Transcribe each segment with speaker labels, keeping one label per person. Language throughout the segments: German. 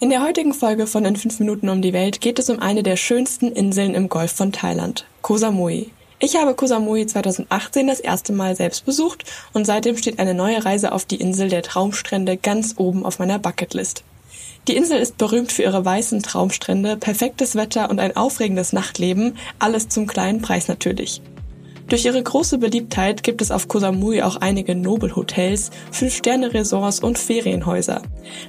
Speaker 1: In der heutigen Folge von In 5 Minuten um die Welt geht es um eine der schönsten Inseln im Golf von Thailand, Koh Samui. Ich habe Koh Samui 2018 das erste Mal selbst besucht und seitdem steht eine neue Reise auf die Insel der Traumstrände ganz oben auf meiner Bucketlist. Die Insel ist berühmt für ihre weißen Traumstrände, perfektes Wetter und ein aufregendes Nachtleben, alles zum kleinen Preis natürlich. Durch ihre große Beliebtheit gibt es auf Koh Samui auch einige Nobelhotels, Fünf-Sterne-Resorts und Ferienhäuser.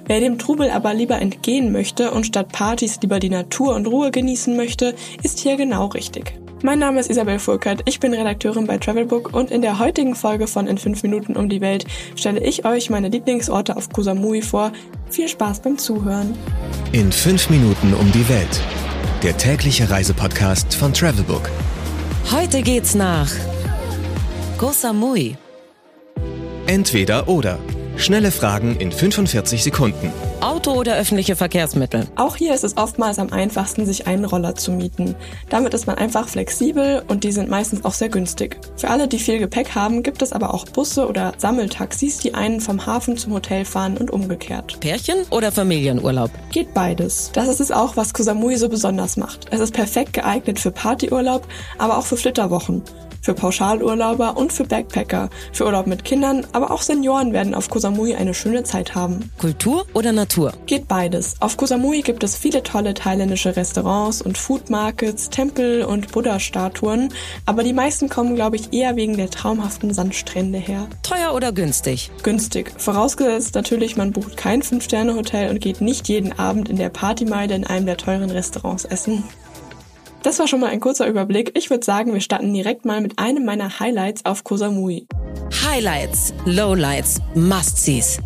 Speaker 1: Wer dem Trubel aber lieber entgehen möchte und statt Partys lieber die Natur und Ruhe genießen möchte, ist hier genau richtig. Mein Name ist Isabel Furkert, ich bin Redakteurin bei Travelbook und in der heutigen Folge von In 5 Minuten um die Welt stelle ich euch meine Lieblingsorte auf Koh Samui vor. Viel Spaß beim Zuhören.
Speaker 2: In 5 Minuten um die Welt. Der tägliche Reisepodcast von Travelbook.
Speaker 3: Heute geht's nach Koh Samui.
Speaker 2: Entweder oder. Schnelle Fragen in 45 Sekunden.
Speaker 3: Auto oder öffentliche Verkehrsmittel?
Speaker 1: Auch hier ist es oftmals am einfachsten, sich einen Roller zu mieten. Damit ist man einfach flexibel und die sind meistens auch sehr günstig. Für alle, die viel Gepäck haben, gibt es aber auch Busse oder Sammeltaxis, die einen vom Hafen zum Hotel fahren und umgekehrt.
Speaker 3: Pärchen oder Familienurlaub?
Speaker 1: Geht beides. Das ist es auch, was Koh Samui so besonders macht. Es ist perfekt geeignet für Partyurlaub, aber auch für Flitterwochen für Pauschalurlauber und für Backpacker. Für Urlaub mit Kindern, aber auch Senioren werden auf Koh Samui eine schöne Zeit haben.
Speaker 3: Kultur oder Natur?
Speaker 1: Geht beides. Auf Koh Samui gibt es viele tolle thailändische Restaurants und Food Markets, Tempel und Buddha-Statuen, aber die meisten kommen, glaube ich, eher wegen der traumhaften Sandstrände her.
Speaker 3: Teuer oder günstig?
Speaker 1: Günstig. Vorausgesetzt natürlich, man bucht kein Fünf-Sterne-Hotel und geht nicht jeden Abend in der Partymeile in einem der teuren Restaurants essen. Das war schon mal ein kurzer Überblick. Ich würde sagen, wir starten direkt mal mit einem meiner Highlights auf Koh Samui.
Speaker 3: Highlights, Lowlights, Must-Sees.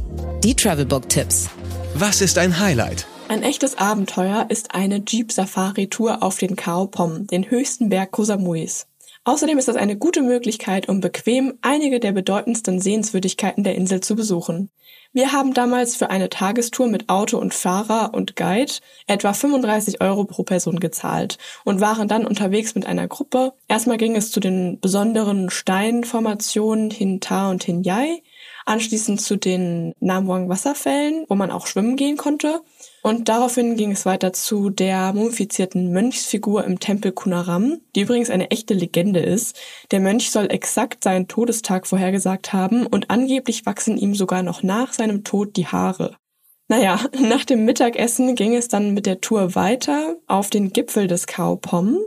Speaker 3: Die Travelbook-Tipps.
Speaker 2: Was ist ein Highlight?
Speaker 1: Ein echtes Abenteuer ist eine Jeep-Safari-Tour auf den Khao Pom, den höchsten Berg Koh Samuis. Außerdem ist das eine gute Möglichkeit, um bequem einige der bedeutendsten Sehenswürdigkeiten der Insel zu besuchen. Wir haben damals für eine Tagestour mit Auto und Fahrer und Guide etwa 35 Euro pro Person gezahlt und waren dann unterwegs mit einer Gruppe. Erstmal ging es zu den besonderen Steinformationen Hinta und Hinyai, anschließend zu den Namwang Wasserfällen, wo man auch schwimmen gehen konnte und daraufhin ging es weiter zu der mumifizierten Mönchsfigur im Tempel Kunaram, die übrigens eine echte Legende ist. Der Mönch soll exakt seinen Todestag vorhergesagt haben und angeblich wachsen ihm sogar noch nach seinem Tod die Haare. Naja, nach dem Mittagessen ging es dann mit der Tour weiter auf den Gipfel des Khao Pom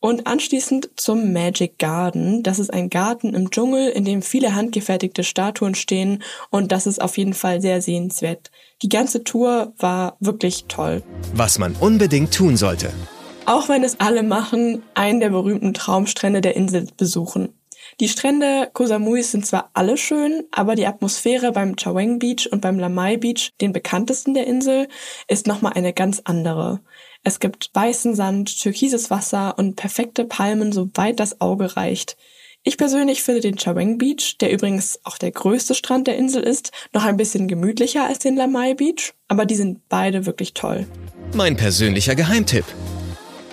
Speaker 1: und anschließend zum Magic Garden. Das ist ein Garten im Dschungel, in dem viele handgefertigte Statuen stehen und das ist auf jeden Fall sehr sehenswert. Die ganze Tour war wirklich toll.
Speaker 2: Was man unbedingt tun sollte.
Speaker 1: Auch wenn es alle machen, einen der berühmten Traumstrände der Insel besuchen. Die Strände Koh Samuis sind zwar alle schön, aber die Atmosphäre beim Chaweng Beach und beim Lamai Beach, den bekanntesten der Insel, ist nochmal eine ganz andere. Es gibt weißen Sand, türkises Wasser und perfekte Palmen, soweit das Auge reicht. Ich persönlich finde den Chaweng Beach, der übrigens auch der größte Strand der Insel ist, noch ein bisschen gemütlicher als den Lamai Beach, aber die sind beide wirklich toll.
Speaker 2: Mein persönlicher Geheimtipp.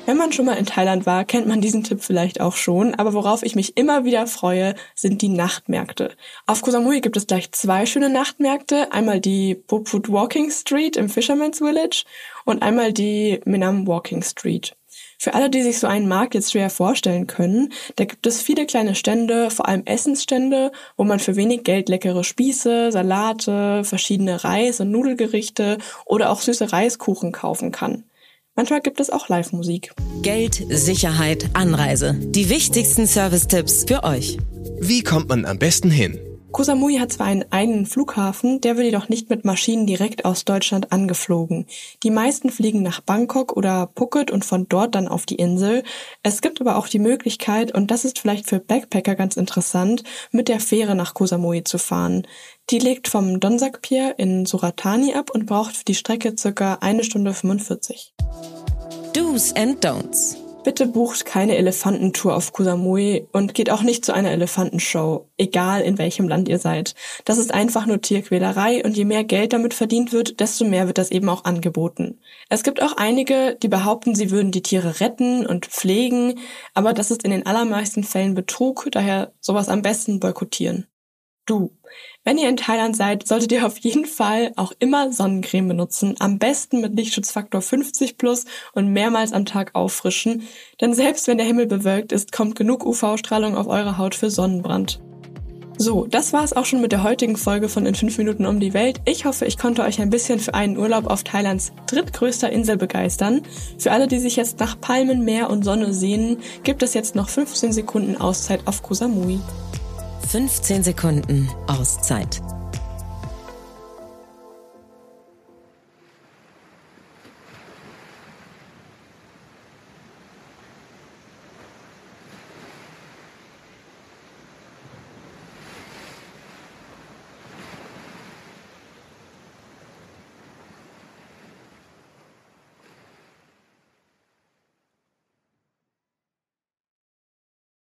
Speaker 1: Wenn man schon mal in Thailand war, kennt man diesen Tipp vielleicht auch schon, aber worauf ich mich immer wieder freue, sind die Nachtmärkte. Auf Koh Samui gibt es gleich zwei schöne Nachtmärkte, einmal die Boput Walking Street im Fisherman's Village und einmal die Minam Walking Street. Für alle, die sich so einen Markt jetzt schwer vorstellen können, da gibt es viele kleine Stände, vor allem Essensstände, wo man für wenig Geld leckere Spieße, Salate, verschiedene Reis- und Nudelgerichte oder auch süße Reiskuchen kaufen kann. Manchmal gibt es auch Live-Musik.
Speaker 3: Geld, Sicherheit, Anreise. Die wichtigsten Service-Tipps für euch.
Speaker 2: Wie kommt man am besten hin?
Speaker 1: Koh Samui hat zwar einen eigenen Flughafen, der wird jedoch nicht mit Maschinen direkt aus Deutschland angeflogen. Die meisten fliegen nach Bangkok oder Phuket und von dort dann auf die Insel. Es gibt aber auch die Möglichkeit, und das ist vielleicht für Backpacker ganz interessant, mit der Fähre nach Koh Samui zu fahren. Die legt vom Donsak Pier in Suratani ab und braucht für die Strecke circa eine Stunde 45.
Speaker 3: Do's and Don'ts.
Speaker 1: Bitte bucht keine Elefantentour auf Koh Samui und geht auch nicht zu einer Elefantenshow, egal in welchem Land ihr seid. Das ist einfach nur Tierquälerei und je mehr Geld damit verdient wird, desto mehr wird das eben auch angeboten. Es gibt auch einige, die behaupten, sie würden die Tiere retten und pflegen, aber das ist in den allermeisten Fällen Betrug, daher sowas am besten boykottieren. Du, wenn ihr in Thailand seid, solltet ihr auf jeden Fall auch immer Sonnencreme benutzen. Am besten mit Lichtschutzfaktor 50 plus und mehrmals am Tag auffrischen. Denn selbst wenn der Himmel bewölkt ist, kommt genug UV-Strahlung auf eure Haut für Sonnenbrand. So, das war's auch schon mit der heutigen Folge von In 5 Minuten um die Welt. Ich hoffe, ich konnte euch ein bisschen für einen Urlaub auf Thailands drittgrößter Insel begeistern. Für alle, die sich jetzt nach Palmen, Meer und Sonne sehnen, gibt es jetzt noch 15 Sekunden Auszeit auf Koh Samui.
Speaker 3: 15 Sekunden Auszeit